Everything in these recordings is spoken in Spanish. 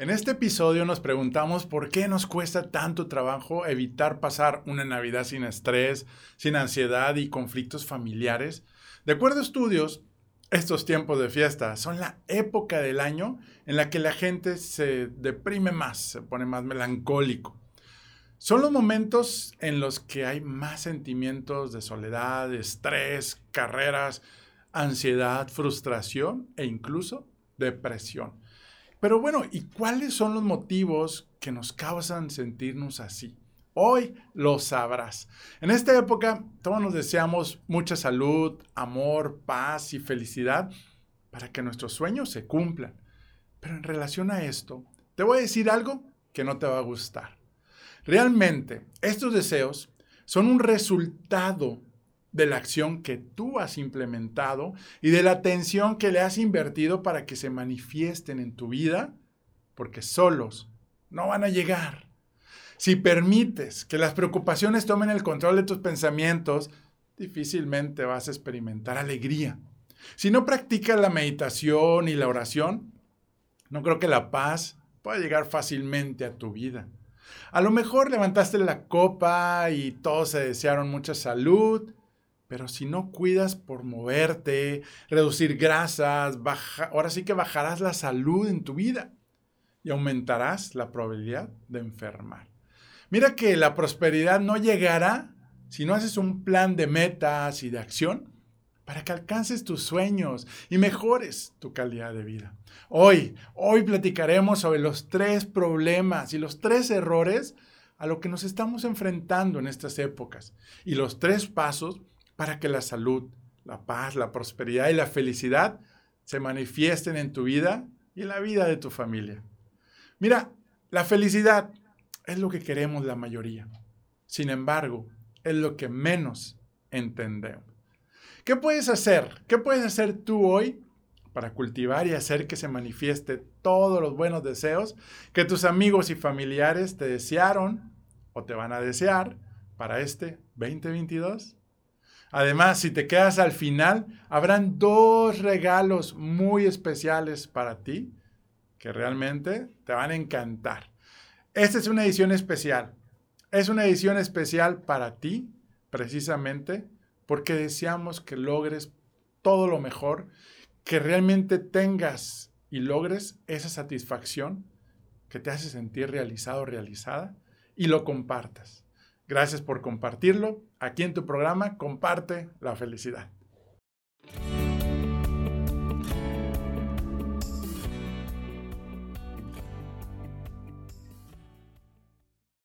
En este episodio nos preguntamos por qué nos cuesta tanto trabajo evitar pasar una Navidad sin estrés, sin ansiedad y conflictos familiares. De acuerdo a estudios, estos tiempos de fiesta son la época del año en la que la gente se deprime más, se pone más melancólico. Son los momentos en los que hay más sentimientos de soledad, estrés, carreras, ansiedad, frustración e incluso depresión. Pero bueno, ¿y cuáles son los motivos que nos causan sentirnos así? Hoy lo sabrás. En esta época todos nos deseamos mucha salud, amor, paz y felicidad para que nuestros sueños se cumplan. Pero en relación a esto, te voy a decir algo que no te va a gustar. Realmente, estos deseos son un resultado de la acción que tú has implementado y de la atención que le has invertido para que se manifiesten en tu vida, porque solos no van a llegar. Si permites que las preocupaciones tomen el control de tus pensamientos, difícilmente vas a experimentar alegría. Si no practicas la meditación y la oración, no creo que la paz pueda llegar fácilmente a tu vida. A lo mejor levantaste la copa y todos se desearon mucha salud, pero si no cuidas por moverte, reducir grasas, ahora sí que bajarás la salud en tu vida y aumentarás la probabilidad de enfermar. Mira que la prosperidad no llegará si no haces un plan de metas y de acción para que alcances tus sueños y mejores tu calidad de vida. Hoy, hoy platicaremos sobre los tres problemas y los tres errores a lo que nos estamos enfrentando en estas épocas y los tres pasos para que la salud, la paz, la prosperidad y la felicidad se manifiesten en tu vida y en la vida de tu familia. Mira, la felicidad es lo que queremos la mayoría. Sin embargo, es lo que menos entendemos. ¿Qué puedes hacer? ¿Qué puedes hacer tú hoy para cultivar y hacer que se manifieste todos los buenos deseos que tus amigos y familiares te desearon o te van a desear para este 2022? Además, si te quedas al final, habrán dos regalos muy especiales para ti que realmente te van a encantar. Esta es una edición especial. Es una edición especial para ti, precisamente porque deseamos que logres todo lo mejor, que realmente tengas y logres esa satisfacción que te hace sentir realizado realizada y lo compartas. Gracias por compartirlo. Aquí en tu programa, comparte la felicidad.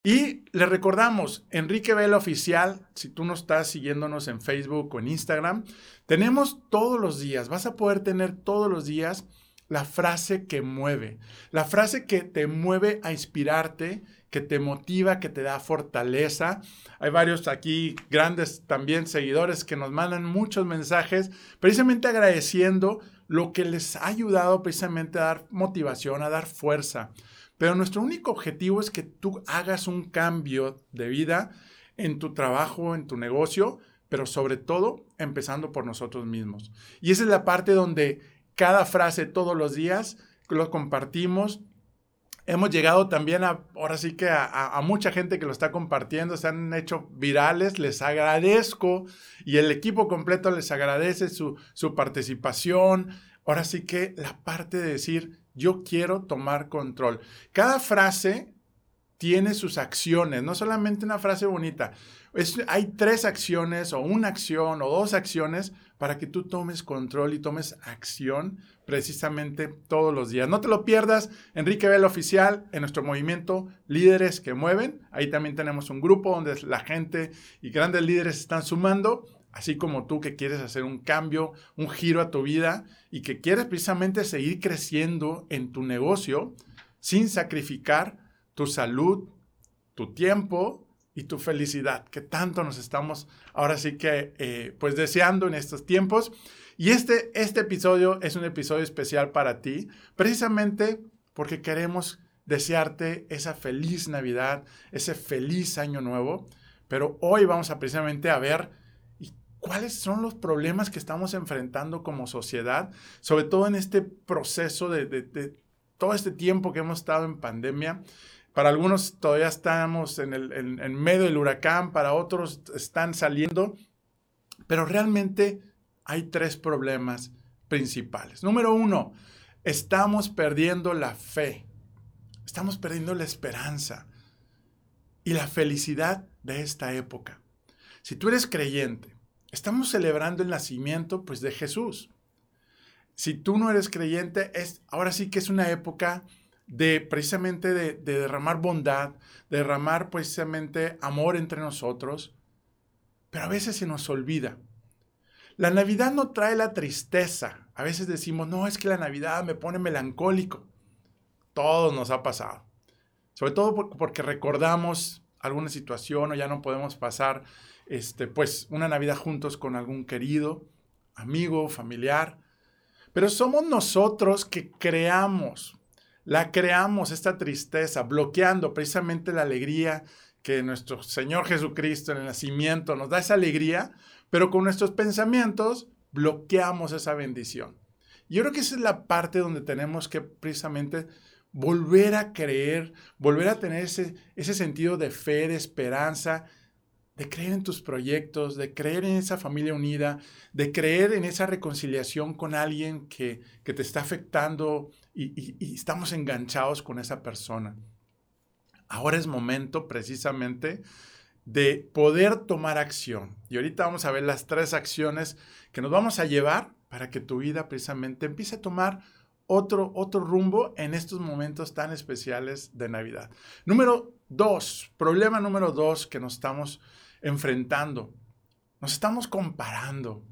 Y le recordamos, Enrique Vela Oficial, si tú no estás siguiéndonos en Facebook o en Instagram, tenemos todos los días, vas a poder tener todos los días la frase que mueve, la frase que te mueve a inspirarte, que te motiva, que te da fortaleza. Hay varios aquí grandes también seguidores que nos mandan muchos mensajes precisamente agradeciendo lo que les ha ayudado precisamente a dar motivación, a dar fuerza. Pero nuestro único objetivo es que tú hagas un cambio de vida en tu trabajo, en tu negocio, pero sobre todo empezando por nosotros mismos. Y esa es la parte donde cada frase todos los días lo compartimos, Hemos llegado también a, ahora sí que a, mucha gente que lo está compartiendo, se han hecho virales, les agradezco y el equipo completo les agradece su, su participación. Ahora sí que la parte de decir, yo quiero tomar control. Cada frase tiene sus acciones, no solamente una frase bonita. hay tres acciones o una acción o dos acciones para que tú tomes control y tomes acción precisamente todos los días. No te lo pierdas, Enrique Vela Oficial, en nuestro movimiento Líderes que Mueven. Ahí también tenemos un grupo donde la gente y grandes líderes están sumando, así como tú que quieres hacer un cambio, un giro a tu vida y que quieres precisamente seguir creciendo en tu negocio sin sacrificar tu salud, tu tiempo y tu felicidad, que tanto nos estamos ahora sí que eh, pues deseando en estos tiempos. Y este, este episodio es un episodio especial para ti, precisamente porque queremos desearte esa feliz Navidad, ese feliz año nuevo, pero hoy vamos a precisamente a ver cuáles son los problemas que estamos enfrentando como sociedad, sobre todo en este proceso de todo este tiempo que hemos estado en pandemia. Para algunos todavía estamos en, el, medio del huracán, para otros están saliendo, pero realmente hay tres problemas principales. Número uno, estamos perdiendo la fe, estamos perdiendo la esperanza y la felicidad de esta época. Si tú eres creyente, estamos celebrando el nacimiento pues de Jesús. Si tú no eres creyente, es ahora sí que es una época de precisamente de, de derramar bondad, de derramar precisamente amor entre nosotros, pero a veces se nos olvida. La Navidad no trae la tristeza. A veces decimos, no, es que la Navidad me pone melancólico. Todo nos ha pasado. Sobre todo porque recordamos alguna situación o ya no podemos pasar este, pues, una Navidad juntos con algún querido, amigo, familiar. Pero somos nosotros que creamos, la creamos esta tristeza, bloqueando precisamente la alegría que nuestro Señor Jesucristo en el nacimiento nos da esa alegría, pero con nuestros pensamientos bloqueamos esa bendición. Yo creo que esa es la parte donde tenemos que precisamente volver a creer, volver a tener ese, ese sentido de fe, de esperanza, de creer en tus proyectos, de creer en esa familia unida, de creer en esa reconciliación con alguien que, te está afectando y, estamos enganchados con esa persona. Ahora es momento precisamente de poder tomar acción. Y ahorita vamos a ver las tres acciones que nos vamos a llevar para que tu vida precisamente empiece a tomar otro, otro rumbo en estos momentos tan especiales de Navidad. Número dos, problema número dos que nos estamos enfrentando. Nos estamos comparando.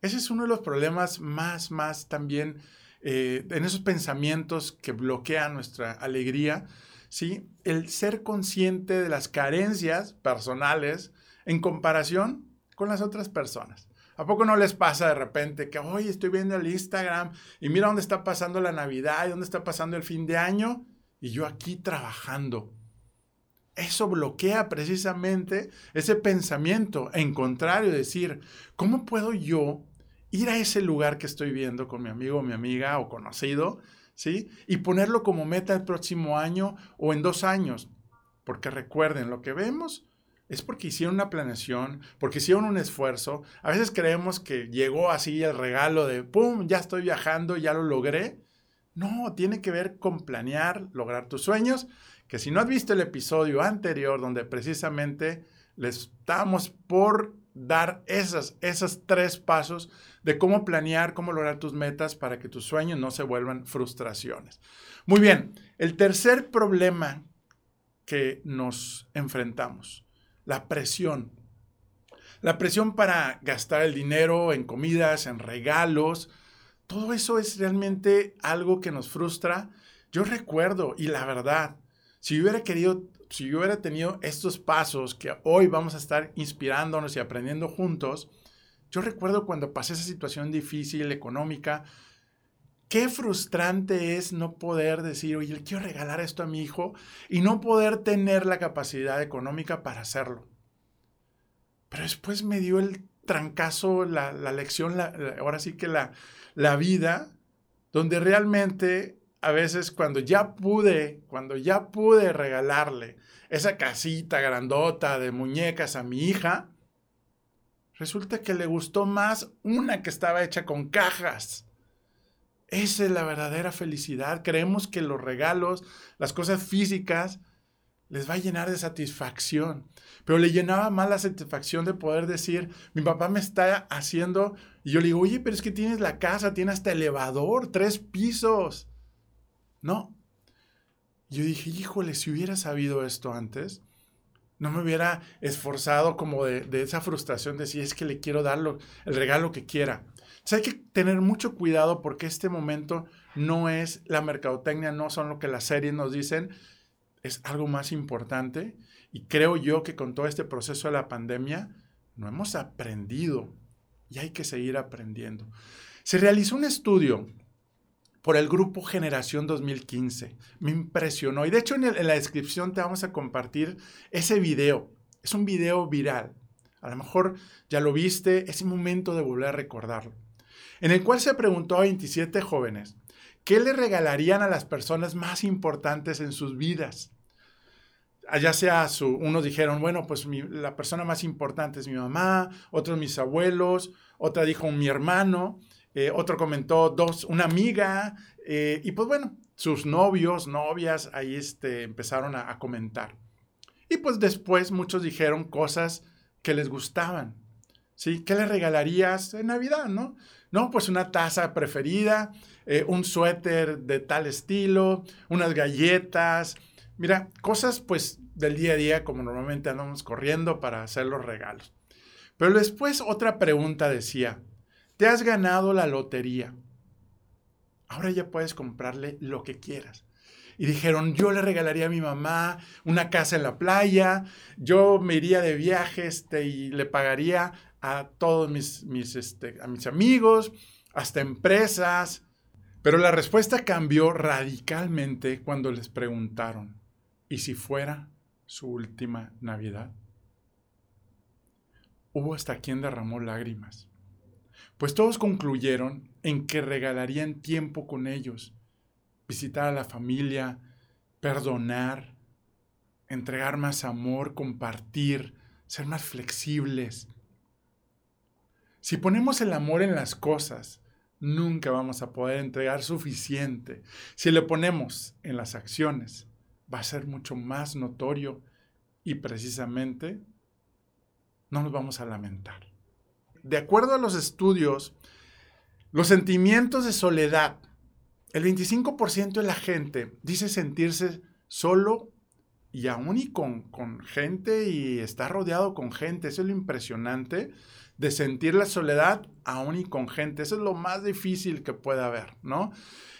Ese es uno de los problemas más, más también eh, en esos pensamientos que bloquean nuestra alegría ¿sí? El ser consciente de las carencias personales en comparación con las otras personas. ¿A poco no les pasa de repente que, hoy estoy viendo el Instagram y mira dónde está pasando la Navidad y dónde está pasando el fin de año y yo aquí trabajando? Eso bloquea precisamente ese pensamiento, en contrario, decir, ¿cómo puedo yo ir a ese lugar que estoy viendo con mi amigo, mi amiga o conocido ¿sí? Y ponerlo como meta el próximo año o en dos años. Porque recuerden, lo que vemos es porque hicieron una planeación, porque hicieron un esfuerzo. A veces creemos que llegó así el regalo de, ¡pum!, ya estoy viajando, ya lo logré. No, tiene que ver con planear, lograr tus sueños, que si no has visto el episodio anterior donde precisamente les estamos por dar esas, esos tres pasos de cómo planear, cómo lograr tus metas para que tus sueños no se vuelvan frustraciones. Muy bien, el tercer problema que nos enfrentamos, la presión. La presión para gastar el dinero en comidas, en regalos, todo eso es realmente algo que nos frustra. Yo recuerdo, y la verdad, si hubiera querido si yo hubiera tenido estos pasos que hoy vamos a estar inspirándonos y aprendiendo juntos, yo recuerdo cuando pasé esa situación difícil económica, qué frustrante es no poder decir, oye, quiero regalar esto a mi hijo y no poder tener la capacidad económica para hacerlo. Pero después me dio el trancazo, la, lección, ahora sí que la vida, donde realmente a veces cuando ya pude, cuando ya pude regalarle esa casita grandota de muñecas a mi hija, resulta que le gustó más una que estaba hecha con cajas. Esa es la verdadera felicidad. Creemos que los regalos, las cosas físicas, les va a llenar de satisfacción. Pero le llenaba más la satisfacción de poder decir, mi papá me está haciendo, y yo le digo, oye, pero es que tienes la casa, tienes hasta elevador, tres pisos. No. Yo dije, híjole, si hubiera sabido esto antes, no me hubiera esforzado como de, esa frustración de si es que le quiero dar el regalo que quiera. Entonces hay que tener mucho cuidado porque este momento no es la mercadotecnia, no son lo que las series nos dicen, es algo más importante. Y creo yo que con todo este proceso de la pandemia no hemos aprendido y hay que seguir aprendiendo. Se realizó un estudio por el grupo Generación 2015. Me impresionó. Y de hecho en, la descripción te vamos a compartir ese video. Es un video viral. A lo mejor ya lo viste, es momento de volver a recordarlo. En el cual se preguntó a 27 jóvenes, ¿qué le regalarían a las personas más importantes en sus vidas? Ya sea su, unos dijeron, bueno, pues la persona más importante es mi mamá, otros mis abuelos, otra dijo mi hermano, eh, otro comentó dos, una amiga, eh, y pues bueno, sus novios, novias, ahí este, empezaron a, comentar. Y pues después muchos dijeron cosas que les gustaban. ¿Sí? ¿Qué le regalarías en Navidad, no? No, pues una taza preferida, eh, un suéter de tal estilo, unas galletas. Mira, cosas pues del día a día como normalmente andamos corriendo para hacer los regalos. Pero después otra pregunta decía, te has ganado la lotería. Ahora ya puedes comprarle lo que quieras. Y dijeron, yo le regalaría a mi mamá una casa en la playa, yo me iría de viaje este, y le pagaría a todos mis, mis, este, a mis amigos, hasta empresas. Pero la respuesta cambió radicalmente cuando les preguntaron, ¿y si fuera su última Navidad? Hubo hasta quien derramó lágrimas, pues todos concluyeron en que regalarían tiempo con ellos, visitar a la familia, perdonar, entregar más amor, compartir, ser más flexibles. Si ponemos el amor en las cosas, nunca vamos a poder entregar suficiente. Si le ponemos en las acciones, va a ser mucho más notorio y precisamente no nos vamos a lamentar. De acuerdo a los estudios, los sentimientos de soledad, el 25% de la gente dice sentirse solo y aún y con, con gente y está rodeado con gente. Eso es lo impresionante de sentir la soledad aún y con gente. Eso es lo más difícil que puede haber, ¿no?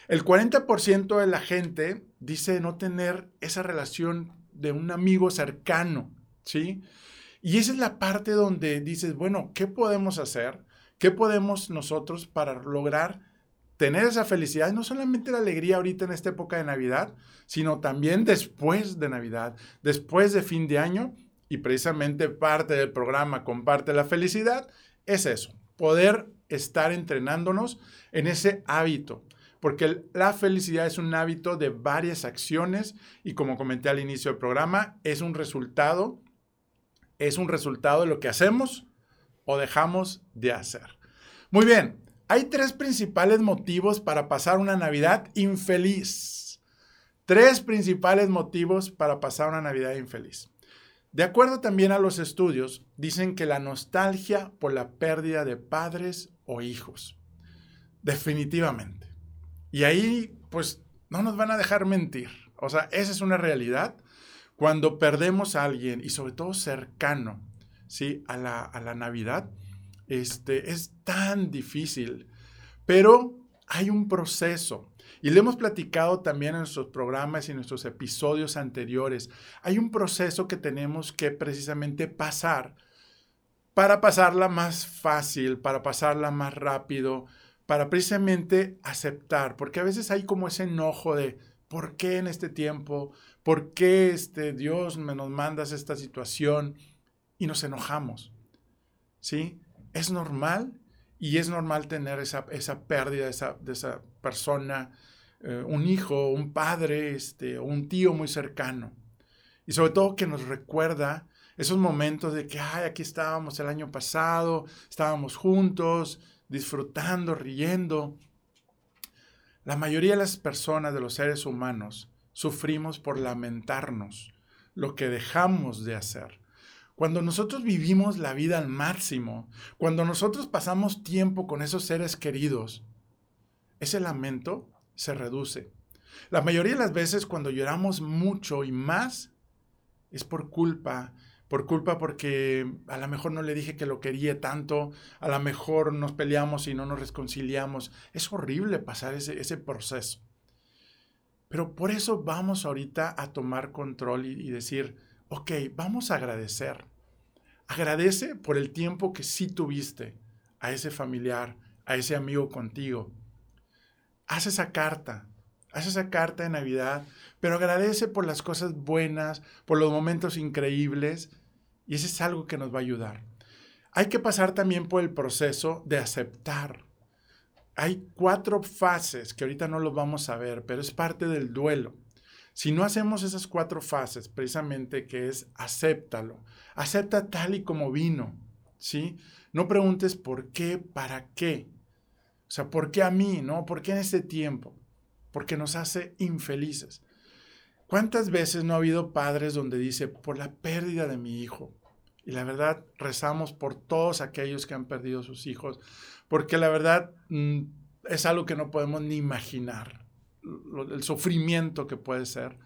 El 40% de la gente dice no tener esa relación de un amigo cercano, ¿sí? Y esa es la parte donde dices, bueno, ¿qué podemos hacer? ¿Qué podemos nosotros para lograr tener esa felicidad? No solamente la alegría ahorita en esta época de Navidad, sino también después de Navidad, después de fin de año y precisamente parte del programa Comparte la Felicidad es eso, poder estar entrenándonos en ese hábito, porque la felicidad es un hábito de varias acciones y como comenté al inicio del programa, es un resultado, es un resultado de lo que hacemos o dejamos de hacer. Muy bien, hay tres principales motivos para pasar una Navidad infeliz. Tres principales motivos para pasar una Navidad infeliz. De acuerdo también a los estudios, dicen que la nostalgia por la pérdida de padres o hijos. Definitivamente. Y ahí, pues, no nos van a dejar mentir. O sea, esa es una realidad. Cuando perdemos a alguien, y sobre todo cercano, ¿sí? A la, a la Navidad, este, es tan difícil. Pero hay un proceso. Y le hemos platicado también en nuestros programas y en nuestros episodios anteriores. Hay un proceso que tenemos que precisamente pasar para pasarla más fácil, para pasarla más rápido, para precisamente aceptar, porque a veces hay como ese enojo de ¿por qué en este tiempo? ¿Por qué este Dios me nos mandas esta situación? Y nos enojamos. ¿Sí? Es normal y es normal tener esa, esa pérdida de esa, de esa persona eh, un hijo, un padre, este, un tío muy cercano. Y sobre todo que nos recuerda esos momentos de que, ay, aquí estábamos el año pasado, estábamos juntos, disfrutando, riendo. La mayoría de las personas, de los seres humanos, sufrimos por lamentarnos lo que dejamos de hacer. Cuando nosotros vivimos la vida al máximo, cuando nosotros pasamos tiempo con esos seres queridos, ese lamento se reduce. La mayoría de las veces cuando lloramos mucho y más es por culpa, por culpa porque a lo mejor no le dije que lo quería tanto, a lo mejor nos peleamos y no nos reconciliamos. Es horrible pasar ese, ese proceso. Pero por eso vamos ahorita a tomar control y, y decir, ok, vamos a agradecer. Agradece por el tiempo que sí tuviste a ese familiar, a ese amigo contigo haz esa carta, haz esa carta de Navidad, pero agradece por las cosas buenas, por los momentos increíbles, y eso es algo que nos va a ayudar. Hay que pasar también por el proceso de aceptar. Hay cuatro fases que ahorita no los vamos a ver, pero es parte del duelo. Si no hacemos esas cuatro fases, precisamente que es acéptalo, acepta tal y como vino, ¿sí? No preguntes por qué, para qué. O sea, ¿por qué a mí, no? ¿Por qué en este tiempo? Porque nos hace infelices. ¿Cuántas veces no ha habido padres donde dice, por la pérdida de mi hijo? Y la verdad, rezamos por todos aquellos que han perdido sus hijos, porque la verdad mm, es algo que no podemos ni imaginar, el sufrimiento que puede ser.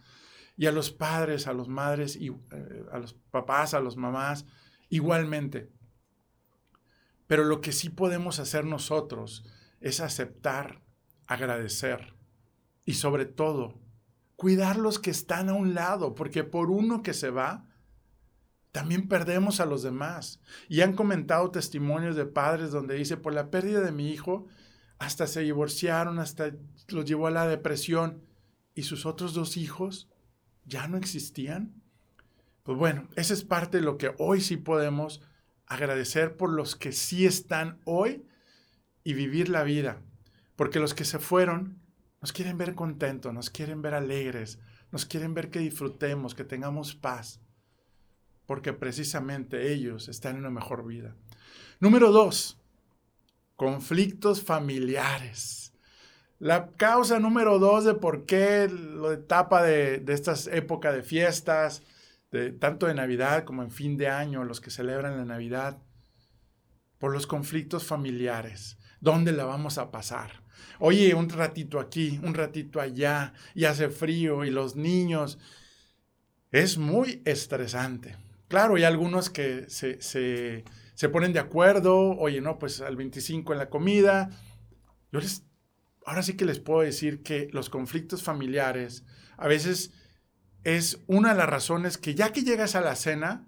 Y a los padres, a los madres, y, eh, a los papás, a los mamás, igualmente. Pero lo que sí podemos hacer nosotros es aceptar, agradecer y sobre todo cuidar los que están a un lado, porque por uno que se va, también perdemos a los demás. Y han comentado testimonios de padres donde dice, por la pérdida de mi hijo, hasta se divorciaron, hasta los llevó a la depresión. ¿Y sus otros dos hijos ya no existían? Pues bueno, esa es parte de lo que hoy sí podemos agradecer por los que sí están hoy y vivir la vida. Porque los que se fueron nos quieren ver contentos, nos quieren ver alegres, nos quieren ver que disfrutemos, que tengamos paz, porque precisamente ellos están en una mejor vida. Número dos, conflictos familiares. La causa número dos de por qué la etapa de, de estas épocas de fiestas, de, tanto de Navidad como en fin de año, los que celebran la Navidad, por los conflictos familiares. ¿Dónde la vamos a pasar? Oye, un ratito aquí, un ratito allá, y hace frío, y los niños. Es muy estresante. Claro, hay algunos que se, se, ponen de acuerdo, oye, no, pues al 25 en la comida. Yo les, ahora sí que les puedo decir que los conflictos familiares a veces es una de las razones que ya que llegas a la cena,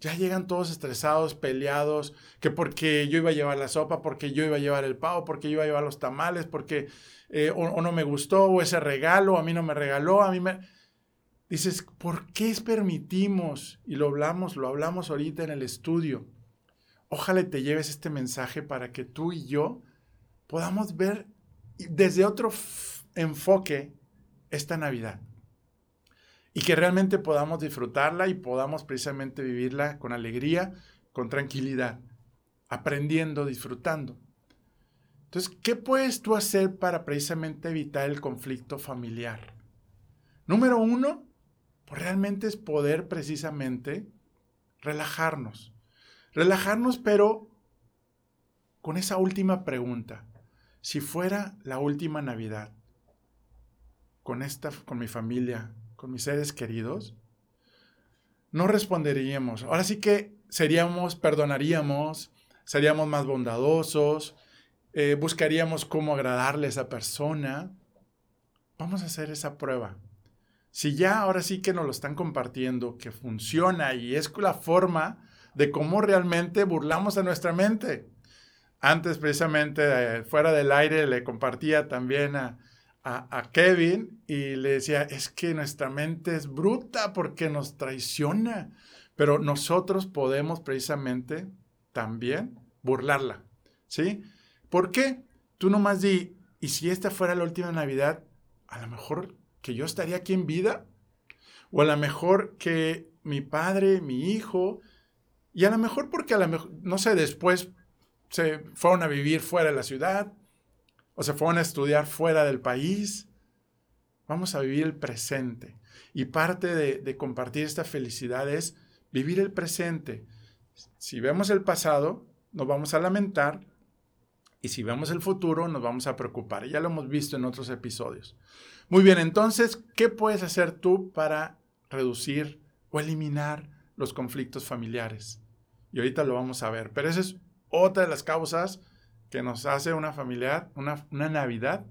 ya llegan todos estresados, peleados, que porque yo iba a llevar la sopa, porque yo iba a llevar el pavo, porque yo iba a llevar los tamales, porque eh, o, no me gustó, o ese regalo, a mí no me regaló, a mí me... Dices, ¿por qué permitimos? Y lo hablamos, lo hablamos ahorita en el estudio. Ojalá te lleves este mensaje para que tú y yo podamos ver desde otro enfoque esta Navidad y que realmente podamos disfrutarla y podamos precisamente vivirla con alegría, con tranquilidad, aprendiendo, disfrutando. Entonces, ¿qué puedes tú hacer para precisamente evitar el conflicto familiar? Número uno, pues realmente es poder precisamente relajarnos. Relajarnos, pero con esa última pregunta. Si fuera la última Navidad, con esta, con mi familia, con mis seres queridos, no responderíamos. Ahora sí que seríamos, perdonaríamos, seríamos más bondadosos, eh, buscaríamos cómo agradarle a esa persona. Vamos a hacer esa prueba. Si ya ahora sí que nos lo están compartiendo, que funciona y es la forma de cómo realmente burlamos a nuestra mente. Antes, precisamente, eh, fuera del aire, le compartía también a, a, Kevin y le decía, es que nuestra mente es bruta porque nos traiciona, pero nosotros podemos precisamente también burlarla, ¿sí? ¿Por qué? Tú nomás di, ¿y si esta fuera la última Navidad? A lo mejor yo estaría aquí en vida, o a lo mejor que mi padre, mi hijo, y a lo mejor porque a lo mejor, no sé, después se fueron a vivir fuera de la ciudad, o se fueron a estudiar fuera del país. Vamos a vivir el presente. Y parte de, compartir esta felicidad es vivir el presente. Si vemos el pasado, nos vamos a lamentar. Y si vemos el futuro, nos vamos a preocupar. Ya lo hemos visto en otros episodios. Muy bien, entonces, ¿qué puedes hacer tú para reducir o eliminar los conflictos familiares? Y ahorita lo vamos a ver. Pero esa es otra de las causas que nos hace una familia, una, Navidad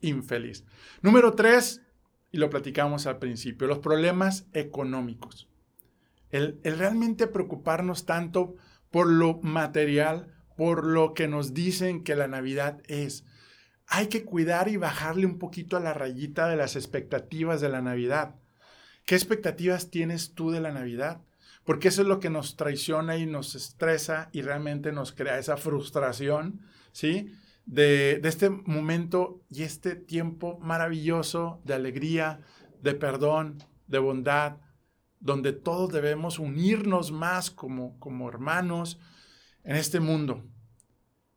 infeliz. Número tres, y lo platicamos al principio, los problemas económicos. El, realmente preocuparnos tanto por lo material, por lo que nos dicen que la Navidad es. Hay que cuidar y bajarle un poquito a la rayita de las expectativas de la Navidad. ¿Qué expectativas tienes tú de la Navidad? Porque eso es lo que nos traiciona y nos estresa y realmente nos crea esa frustración ¿sí? de, este momento y este tiempo maravilloso de alegría, de perdón, de bondad, donde todos debemos unirnos más como, como hermanos en este mundo.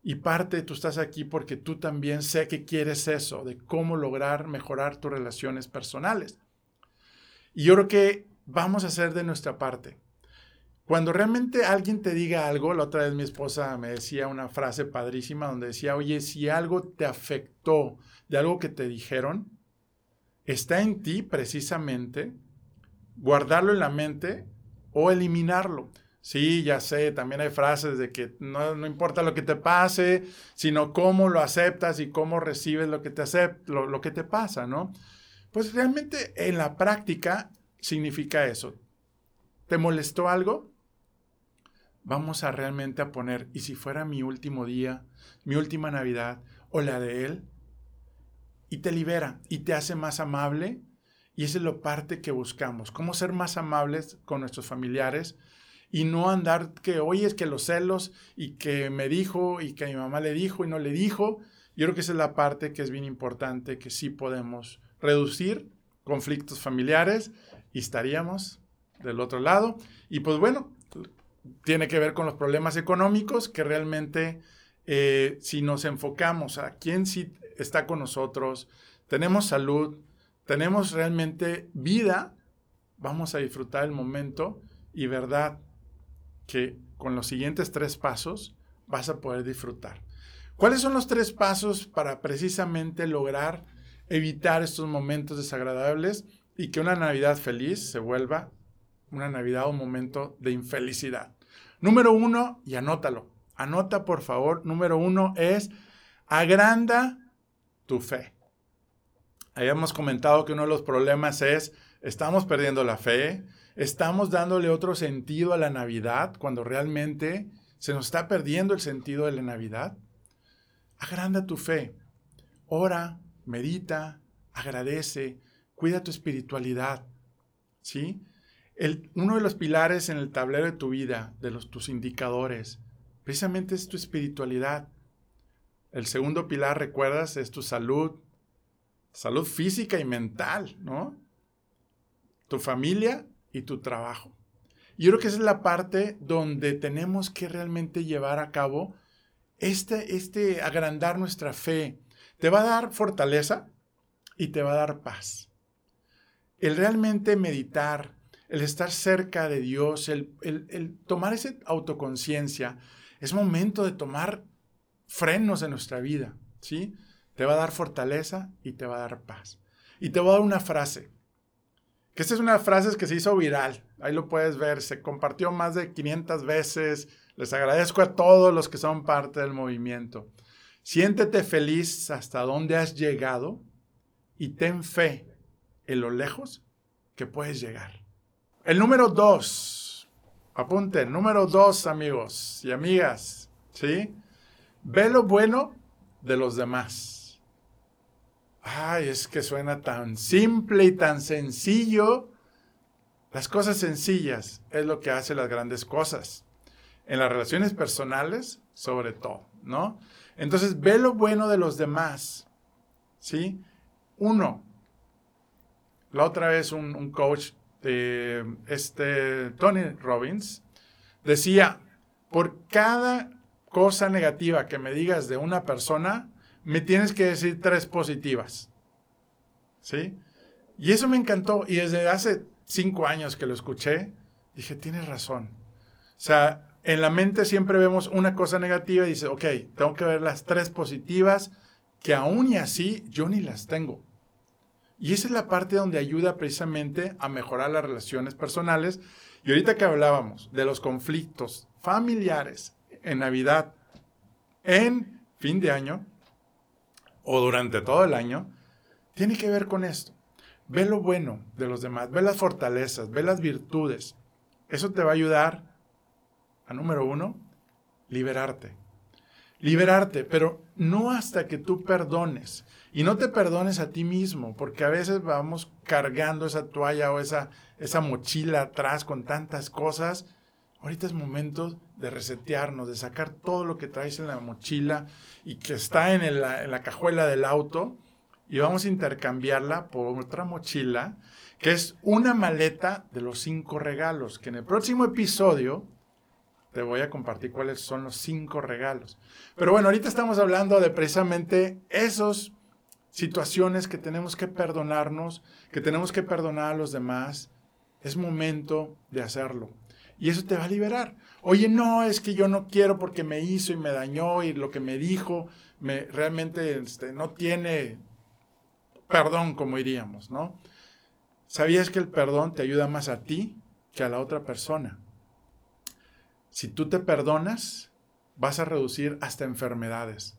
Y parte, tú estás aquí porque tú también sé que quieres eso, de cómo lograr mejorar tus relaciones personales. Y yo creo que vamos a hacer de nuestra parte. Cuando realmente alguien te diga algo, la otra vez mi esposa me decía una frase padrísima donde decía, oye, si algo te afectó de algo que te dijeron, está en ti precisamente guardarlo en la mente o eliminarlo. Sí, ya sé, también hay frases de que no, importa lo que te pase, sino cómo lo aceptas y cómo recibes lo que te, lo, lo que te pasa, ¿no? Pues realmente en la práctica significa eso. ¿Te molestó algo? Vamos a realmente a poner, ¿y si fuera mi último día, mi última Navidad o la de él? Y te libera y te hace más amable y esa es la parte que buscamos, cómo ser más amables con nuestros familiares y no andar que, oye, es que los celos y que me dijo y que mi mamá le dijo y no le dijo. Yo creo que esa es la parte que es bien importante, que sí podemos reducir conflictos familiares y estaríamos del otro lado. Y pues bueno, tiene que ver con los problemas económicos que realmente eh, si nos enfocamos a quién sí está con nosotros, tenemos salud, tenemos realmente vida, vamos a disfrutar el momento y verdad que con los siguientes tres pasos vas a poder disfrutar. ¿Cuáles son los tres pasos para precisamente lograr evitar estos momentos desagradables y que una Navidad feliz se vuelva una Navidad o un momento de infelicidad? Número uno, y anótalo, anota por favor, número uno es agranda tu fe. Habíamos comentado que uno de los problemas es, estamos perdiendo la fe, estamos dándole otro sentido a la Navidad cuando realmente se nos está perdiendo el sentido de la Navidad. Agranda tu fe, ora, medita, agradece, cuida tu espiritualidad. ¿Sí? El, uno de los pilares en el tablero de tu vida, de los, tus indicadores, precisamente es tu espiritualidad. El segundo pilar, recuerdas, es tu salud, salud física y mental, ¿no? Tu familia y tu trabajo. Yo creo que esa es la parte donde tenemos que realmente llevar a cabo este, este agrandar nuestra fe. Te va a dar fortaleza y te va a dar paz. El realmente meditar, el estar cerca de Dios, el, el, el tomar esa autoconciencia, es momento de tomar frenos en nuestra vida, ¿sí? Te va a dar fortaleza y te va a dar paz. Y te voy a dar una frase, que esta es una frase que se hizo viral. Ahí lo puedes ver, se compartió más de 500 veces. Les agradezco a todos los que son parte del movimiento. Siéntete feliz hasta donde has llegado y ten fe en lo lejos que puedes llegar. El número dos, apunten, número dos amigos y amigas, ¿sí? Ve lo bueno de los demás. Ay, es que suena tan simple y tan sencillo. Las cosas sencillas es lo que hace las grandes cosas. En las relaciones personales, sobre todo, ¿no? Entonces, ve lo bueno de los demás, ¿sí? Uno, la otra vez un, coach, de este, Tony Robbins, decía, por cada cosa negativa que me digas de una persona, me tienes que decir tres positivas. ¿Sí? Y eso me encantó. Y desde hace cinco años que lo escuché, dije, tienes razón. O sea, en la mente siempre vemos una cosa negativa y dice, ok, tengo que ver las tres positivas que aún y así yo ni las tengo. Y esa es la parte donde ayuda precisamente a mejorar las relaciones personales. Y ahorita que hablábamos de los conflictos familiares en Navidad, en fin de año, o durante todo el año, tiene que ver con esto. Ve lo bueno de los demás, ve las fortalezas, ve las virtudes. Eso te va a ayudar a número uno, liberarte. Liberarte, pero no hasta que tú perdones. Y no te perdones a ti mismo, porque a veces vamos cargando esa toalla o esa, esa mochila atrás con tantas cosas. Ahorita es momento de resetearnos, de sacar todo lo que traes en la mochila y que está en, la cajuela del auto y vamos a intercambiarla por otra mochila que es una maleta de los cinco regalos, que en el próximo episodio te voy a compartir cuáles son los cinco regalos. Pero bueno, ahorita estamos hablando de precisamente esas situaciones que tenemos que perdonarnos, que tenemos que perdonar a los demás. Es momento de hacerlo. Y eso te va a liberar. Oye, no, es que yo no quiero porque me hizo y me dañó y lo que me dijo me, realmente este, no tiene perdón, como diríamos, ¿no? ¿Sabías que el perdón te ayuda más a ti que a la otra persona? Si tú te perdonas, vas a reducir hasta enfermedades,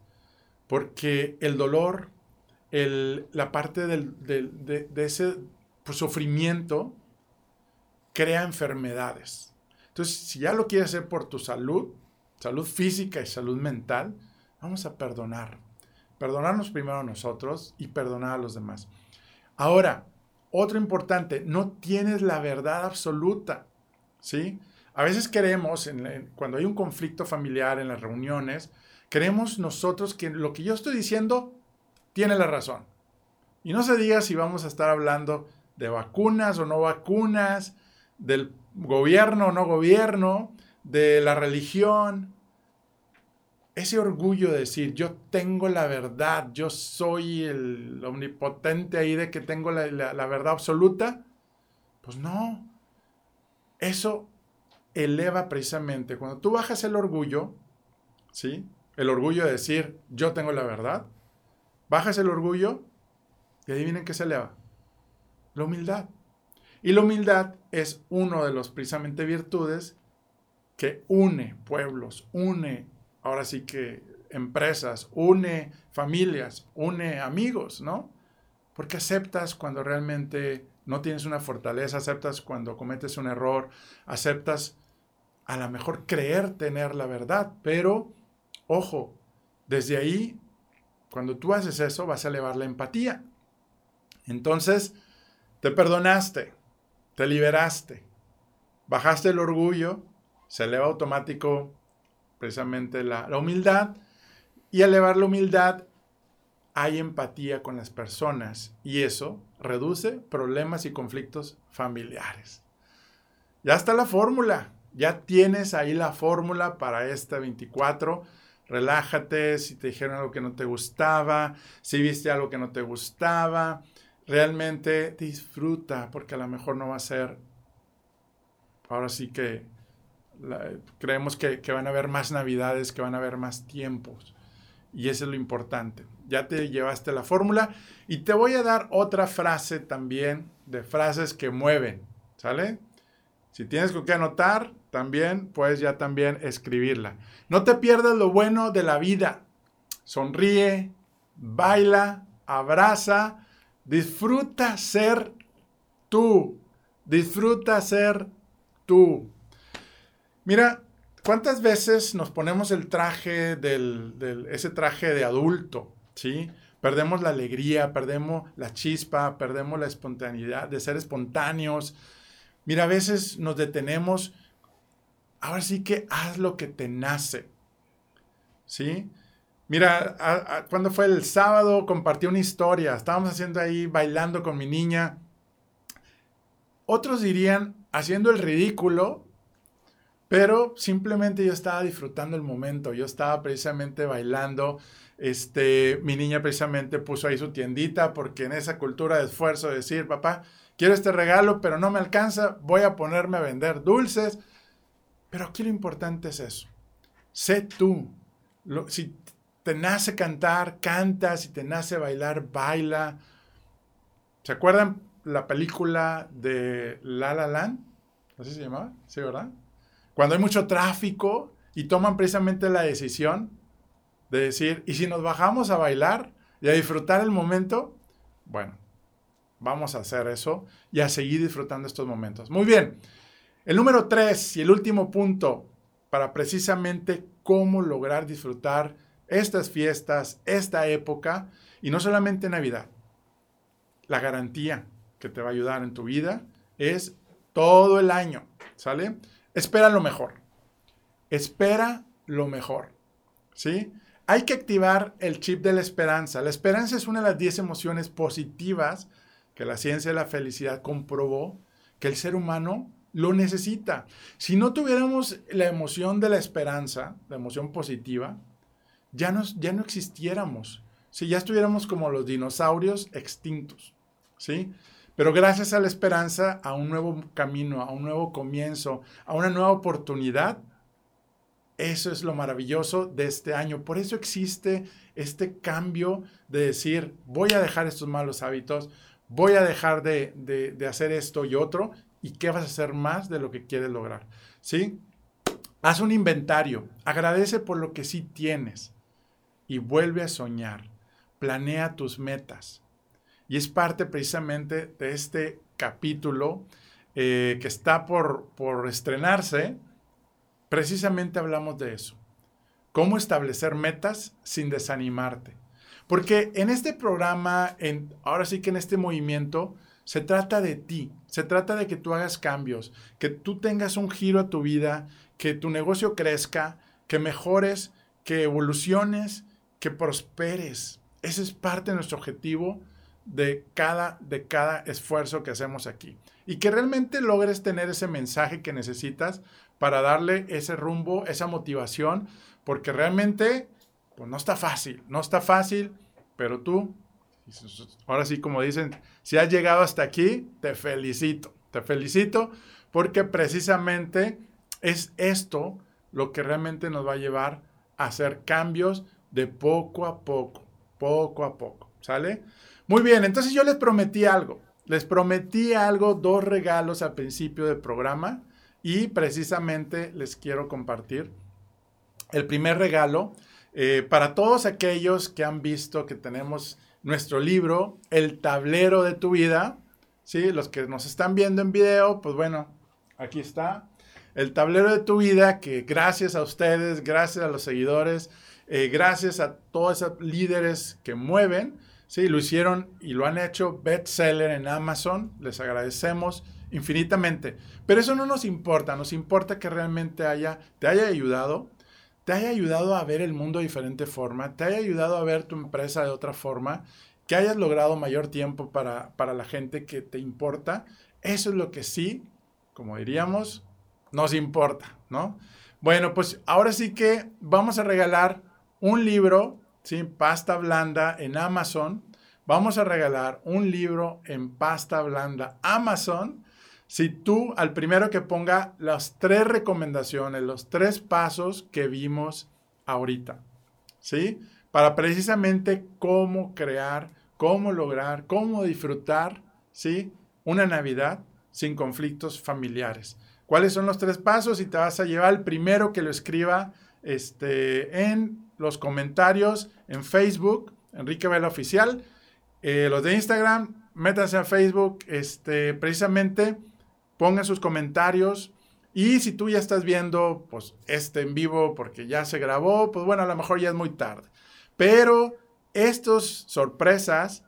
porque el dolor, la parte de, ese sufrimiento, crea enfermedades. Entonces, si ya lo quieres hacer por tu salud, salud física y salud mental, vamos a perdonar. Perdonarnos primero a nosotros y perdonar a los demás. Ahora, otro importante, no tienes la verdad absoluta, ¿sí? A veces queremos, cuando hay un conflicto familiar en las reuniones, queremos nosotros que lo que yo estoy diciendo tiene la razón. Y no se diga si vamos a estar hablando de vacunas o no vacunas, del gobierno o no gobierno, de la religión, ese orgullo de decir, yo tengo la verdad, yo soy el omnipotente ahí de que tengo la, verdad absoluta, pues no. Eso eleva precisamente, cuando tú bajas el orgullo, ¿sí? El orgullo de decir, yo tengo la verdad, bajas el orgullo y adivinen qué se eleva. La humildad. Y la humildad es uno de los precisamente virtudes que une pueblos, une ahora sí que empresas, une familias, une amigos, ¿no? Porque aceptas cuando realmente no tienes una fortaleza, aceptas cuando cometes un error, aceptas a lo mejor creer tener la verdad, pero ojo, desde ahí, cuando tú haces eso, vas a elevar la empatía. Entonces, te perdonaste, te liberaste, bajaste el orgullo, se eleva automático precisamente la, humildad. Y al elevar la humildad hay empatía con las personas y eso reduce problemas y conflictos familiares. Ya está la fórmula, ya tienes ahí la fórmula para este 24. Relájate si te dijeron algo que no te gustaba, si viste algo que no te gustaba. Realmente disfruta porque a lo mejor no va a ser, ahora sí que creemos que, van a haber más navidades, que van a haber más tiempos. Y eso es lo importante. Ya te llevaste la fórmula y te voy a dar otra frase también de frases que mueven, ¿sale? Si tienes que anotar, también puedes ya también escribirla. No te pierdas lo bueno de la vida. Sonríe, baila, abraza, disfruta ser tú. Disfruta ser tú. Mira, ¿cuántas veces nos ponemos el traje del, ese traje de adulto, ¿sí? Perdemos la alegría, perdemos la chispa, perdemos la espontaneidad de ser espontáneos. Mira, a veces nos detenemos. Ahora sí que haz lo que te nace. ¿Sí? Mira, cuando fue el sábado compartí una historia. Estábamos haciendo ahí, bailando con mi niña. Otros dirían, haciendo el ridículo, pero simplemente yo estaba disfrutando el momento, yo estaba precisamente bailando. Este, mi niña precisamente puso ahí su tiendita porque en esa cultura de esfuerzo de decir, papá, quiero este regalo, pero no me alcanza, voy a ponerme a vender dulces. Pero aquí lo importante es eso. Sé tú. si te nace cantar, canta. Si te nace bailar, baila. ¿Se acuerdan la película de La La Land? ¿Así se llamaba? Sí, ¿verdad? Cuando hay mucho tráfico y toman precisamente la decisión de decir, ¿y si nos bajamos a bailar y a disfrutar el momento? Bueno, vamos a hacer eso y a seguir disfrutando estos momentos. Muy bien. El número tres y el último punto para precisamente cómo lograr disfrutar estas fiestas, esta época, y no solamente Navidad. La garantía que te va a ayudar en tu vida es todo el año, ¿sale? espera lo mejor. Espera lo mejor. ¿Sí? Hay que activar el chip de la esperanza. La esperanza es una de las 10 emociones positivas que la ciencia de la felicidad comprobó que el ser humano lo necesita. Si no tuviéramos la emoción de la esperanza, la emoción positiva, ya, nos, ya no existiéramos. Si ya estuviéramos como los dinosaurios extintos. ¿Sí? Pero gracias a la esperanza, a un nuevo camino, a un nuevo comienzo, a una nueva oportunidad, eso es lo maravilloso de este año. Por eso existe este cambio de decir, voy a dejar estos malos hábitos, voy a dejar de, de, hacer esto y otro, y qué vas a hacer más de lo que quieres lograr. ¿Sí? Haz un inventario, agradece por lo que sí tienes y vuelve a soñar. Planea tus metas. Y es parte precisamente de este capítulo eh, que está por, por estrenarse. Precisamente hablamos de eso. Cómo establecer metas sin desanimarte. Porque en este programa, en, ahora sí que en este movimiento, se trata de ti, se trata de que tú hagas cambios, que tú tengas un giro a tu vida, que tu negocio crezca, que mejores, que evoluciones, que prosperes. Ese es parte de nuestro objetivo de cada, de cada esfuerzo que hacemos aquí. Y que realmente logres tener ese mensaje que necesitas para darle ese rumbo, esa motivación, porque realmente pues no está fácil, no está fácil, pero tú, ahora sí como dicen, si has llegado hasta aquí, te felicito, te felicito, porque precisamente es esto lo que realmente nos va a llevar a hacer cambios de poco a poco, poco a poco, ¿sale? Muy bien, entonces yo les prometí algo. Les prometí algo, dos regalos al principio del programa y precisamente les quiero compartir. El primer regalo, eh, para todos aquellos que han visto que tenemos nuestro libro, El tablero de tu vida, ¿sí? Los que nos están viendo en video, pues bueno, aquí está. El tablero de tu vida, que gracias a ustedes, gracias a los seguidores, eh, gracias a todos esos líderes que mueven, Sí, lo hicieron y lo han hecho bestseller en Amazon. Les agradecemos infinitamente. Pero eso no nos importa. Nos importa que realmente haya, te haya ayudado, te haya ayudado a ver el mundo de diferente forma, te haya ayudado a ver tu empresa de otra forma, que hayas logrado mayor tiempo para, para la gente que te importa. Eso es lo que sí, como diríamos, nos importa, ¿no? Bueno, pues ahora sí que vamos a regalar un libro ¿sí? pasta blanda en Amazon. Vamos a regalar un libro en pasta blanda Amazon. Si tú al primero que ponga las tres recomendaciones, los tres pasos que vimos ahorita, ¿sí? Para precisamente cómo crear, cómo lograr, cómo disfrutar, ¿sí? Una Navidad sin conflictos familiares. ¿Cuáles son los tres pasos? Y te vas a llevar el primero que lo escriba este, en los comentarios en Facebook, Enrique Vela Oficial. Eh, los de Instagram, métanse a Facebook, este, precisamente pongan sus comentarios. Y si tú ya estás viendo pues, este en vivo porque ya se grabó, pues bueno, a lo mejor ya es muy tarde. Pero estas sorpresas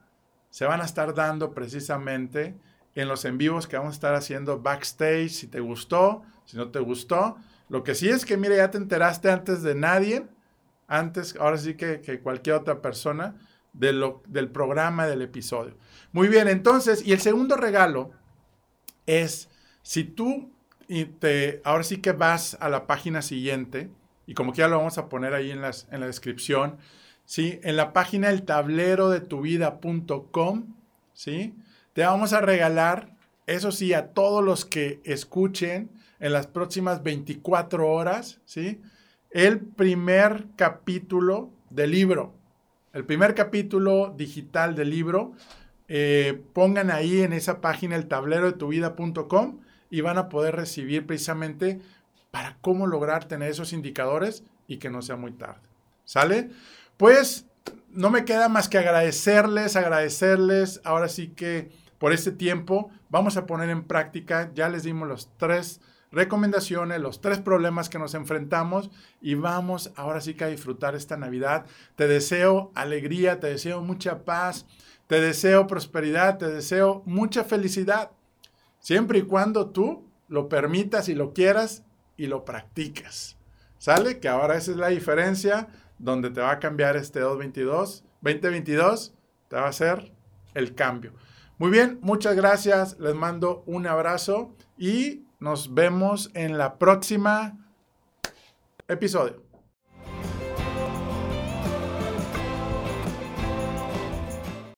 se van a estar dando precisamente en los en vivos que vamos a estar haciendo backstage. Si te gustó, si no te gustó. Lo que sí es que, mira, ya te enteraste antes de nadie antes, ahora sí que, cualquier otra persona del programa, del episodio. Muy bien, entonces, y el segundo regalo es, si tú te, ahora sí que vas a la página siguiente, y como que ya lo vamos a poner ahí en, las, en la descripción, ¿sí? En la página el tablero de tu vida.com, ¿sí? Te vamos a regalar, eso sí, a todos los que escuchen en las próximas 24 horas, ¿sí? El primer capítulo del libro, el primer capítulo digital del libro. Eh, pongan ahí en esa página el tablero de tu vida.com y van a poder recibir precisamente para cómo lograr tener esos indicadores y que no sea muy tarde. ¿Sale? Pues no me queda más que agradecerles, agradecerles ahora sí que por este tiempo vamos a poner en práctica, ya les dimos los tres recomendaciones, los tres problemas que nos enfrentamos y vamos ahora sí que a disfrutar esta Navidad. Te deseo alegría, te deseo mucha paz, te deseo prosperidad, te deseo mucha felicidad. Siempre y cuando tú lo permitas y lo quieras y lo practicas. ¿Sale? Que ahora esa es la diferencia donde te va a cambiar este 2022. 2022 te va a hacer el cambio. Muy bien, muchas gracias. Les mando un abrazo y nos vemos en la próxima episodio.